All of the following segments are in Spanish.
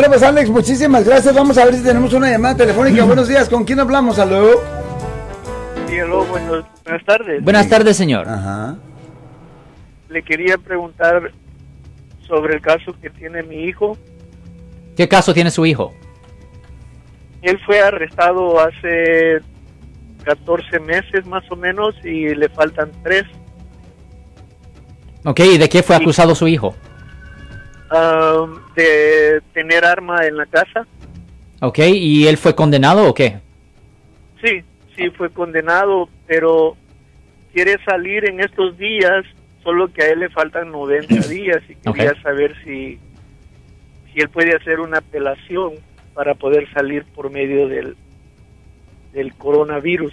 Bueno, pues Alex, muchísimas gracias. Vamos a ver si tenemos una llamada telefónica. Buenos días, ¿con quién hablamos? Aló. Sí, buenos- buenas tardes. Buenas tardes, señor. Ajá. Le quería preguntar sobre el caso que tiene mi hijo. ¿Qué caso tiene su hijo? Él fue arrestado hace 14 meses más o menos y le faltan tres. Ok, ¿y de qué fue acusado su hijo? Um, de tener arma en la casa. Ok, ¿y él fue condenado o qué? Sí, sí fue condenado, pero quiere salir en estos días, solo que a él le faltan 90 días y quería saber si, si él puede hacer una apelación para poder salir por medio del, del coronavirus.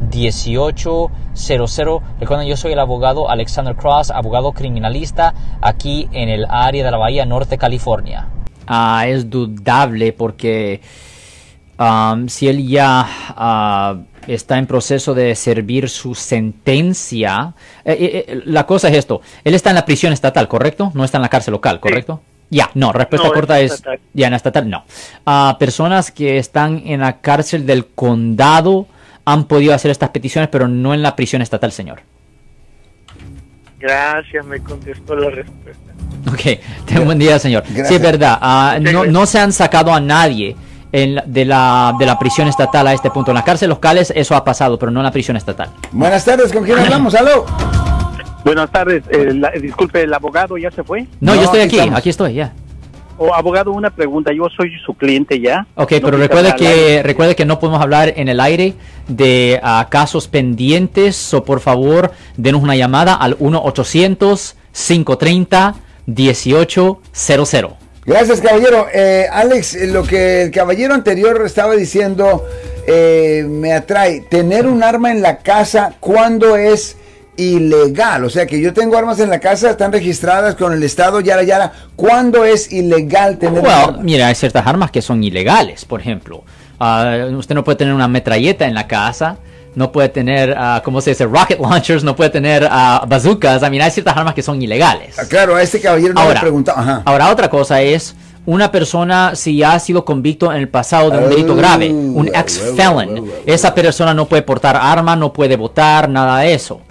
1-800-530-1800. Recuerden, yo soy el abogado Alexander Cross, abogado criminalista aquí en el área de la Bahía Norte, California. Ah, es dudable porque um, si él ya ah, está en proceso de servir su sentencia, eh, eh, eh, la cosa es esto, él está en la prisión estatal, ¿correcto? No está en la cárcel local, ¿correcto? Ya, no, respuesta No, corta es ya en la estatal, no. Ah, personas que están en la cárcel del condado han podido hacer estas peticiones, pero no en la prisión estatal, señor. Gracias, me contestó la respuesta. Ok, ten buen día, señor. Sí, Gracias. es verdad. ah, no, no se han sacado a nadie en la- de, la, de la prisión estatal a este punto. En las cárceles locales eso ha pasado, pero no en la prisión estatal. Buenas tardes, ¿con quién hablamos? Aló. Buenas tardes, eh, la- disculpe, ¿el abogado ya se fue? No, No, yo estoy aquí aquí estoy, ya. Abogado, una pregunta, yo soy su cliente ya. Ok, No pero recuerde que, recuerde que no podemos hablar en el aire de ah, casos pendientes, o por favor, denos una llamada al 1-800-530-1800. Gracias, caballero. Eh, Alex, eh, lo que el caballero anterior estaba diciendo eh, me atrae. Tener un arma en la casa cuando es ilegal. O sea, que yo tengo armas en la casa, están registradas con el Estado, yara, yara. ¿Cuándo es ilegal tener Well, arma? mira, hay ciertas armas que son ilegales, por ejemplo. Ah, usted no puede tener una metralleta en la casa, no puede tener, ah, ¿cómo se dice? Rocket launchers, no puede tener ah, bazookas. I mean, hay ciertas armas que son ilegales. Claro, a este caballero no le Ahora, preguntaba. Ajá. ahora, otra cosa es una persona si ya ha sido convicto en el pasado de un delito grave, un well, ex felon, esa persona no puede portar arma, no puede votar, nada de eso.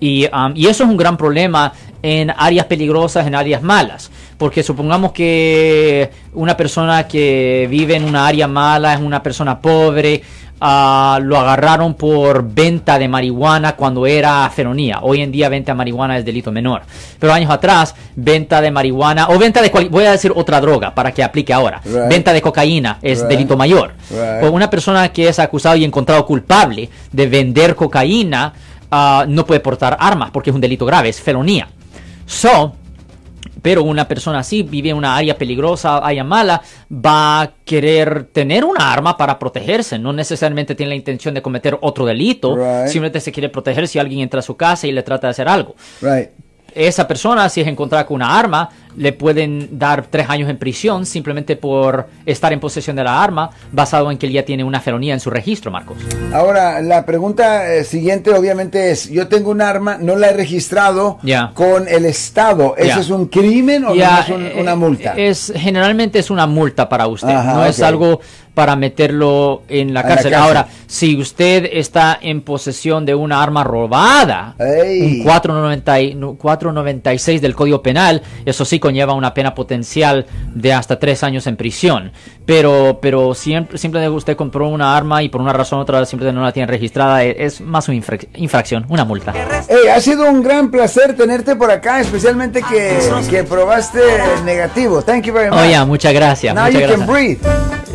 Y, um, y eso es un gran problema en áreas peligrosas, en áreas malas. Porque supongamos que una persona que vive en una área mala es una persona pobre, ah, lo agarraron por venta de marihuana cuando era felonía. Hoy en día venta de marihuana es delito menor. Pero años atrás, venta de marihuana o venta de cual- voy a decir otra droga para que aplique ahora. Right. Venta de cocaína es Right. delito mayor. Right. O una persona que es acusado y encontrado culpable de vender cocaína ah, no puede portar armas porque es un delito grave, es felonía. So, pero una persona así vive en una área peligrosa, área mala, va a querer tener una arma para protegerse. No necesariamente tiene la intención de cometer otro delito, Right. simplemente se quiere proteger si alguien entra a su casa y le trata de hacer algo. Right. Esa persona, si es encontrada con una arma, le pueden dar tres años en prisión simplemente por estar en posesión de la arma, basado en que él ya tiene una felonía en su registro, Marcos. Ahora, la pregunta eh, siguiente obviamente es, yo tengo un arma, no la he registrado Ya. con el Estado. ¿Eso es un crimen o no es un- eh, una multa? Es, generalmente es una multa para usted, Ajá, no es algo para meterlo en la cárcel. Ahora, si usted está en posesión de una arma robada, Ey. un 490 y- no, 496 del Código Penal, eso sí conlleva una pena potencial de hasta tres años en prisión. Pero, pero siempre, simplemente usted compró una arma y por una razón u otra simplemente no la tiene registrada, e- es más una infrac- infracción, una multa. Hey, ha sido un gran placer tenerte por acá, especialmente que, que probaste negativo. Thank you very much. Oh, muchas gracias. Now muchas you can breathe.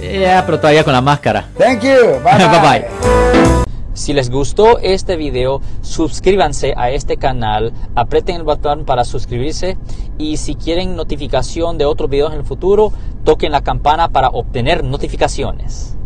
Ya, pero todavía con la máscara. Thank you. Bye bye. Bye bye. Si les gustó este video, suscríbanse a este canal, aprieten el botón para suscribirse y si quieren notificación de otros videos en el futuro, toquen la campana para obtener notificaciones.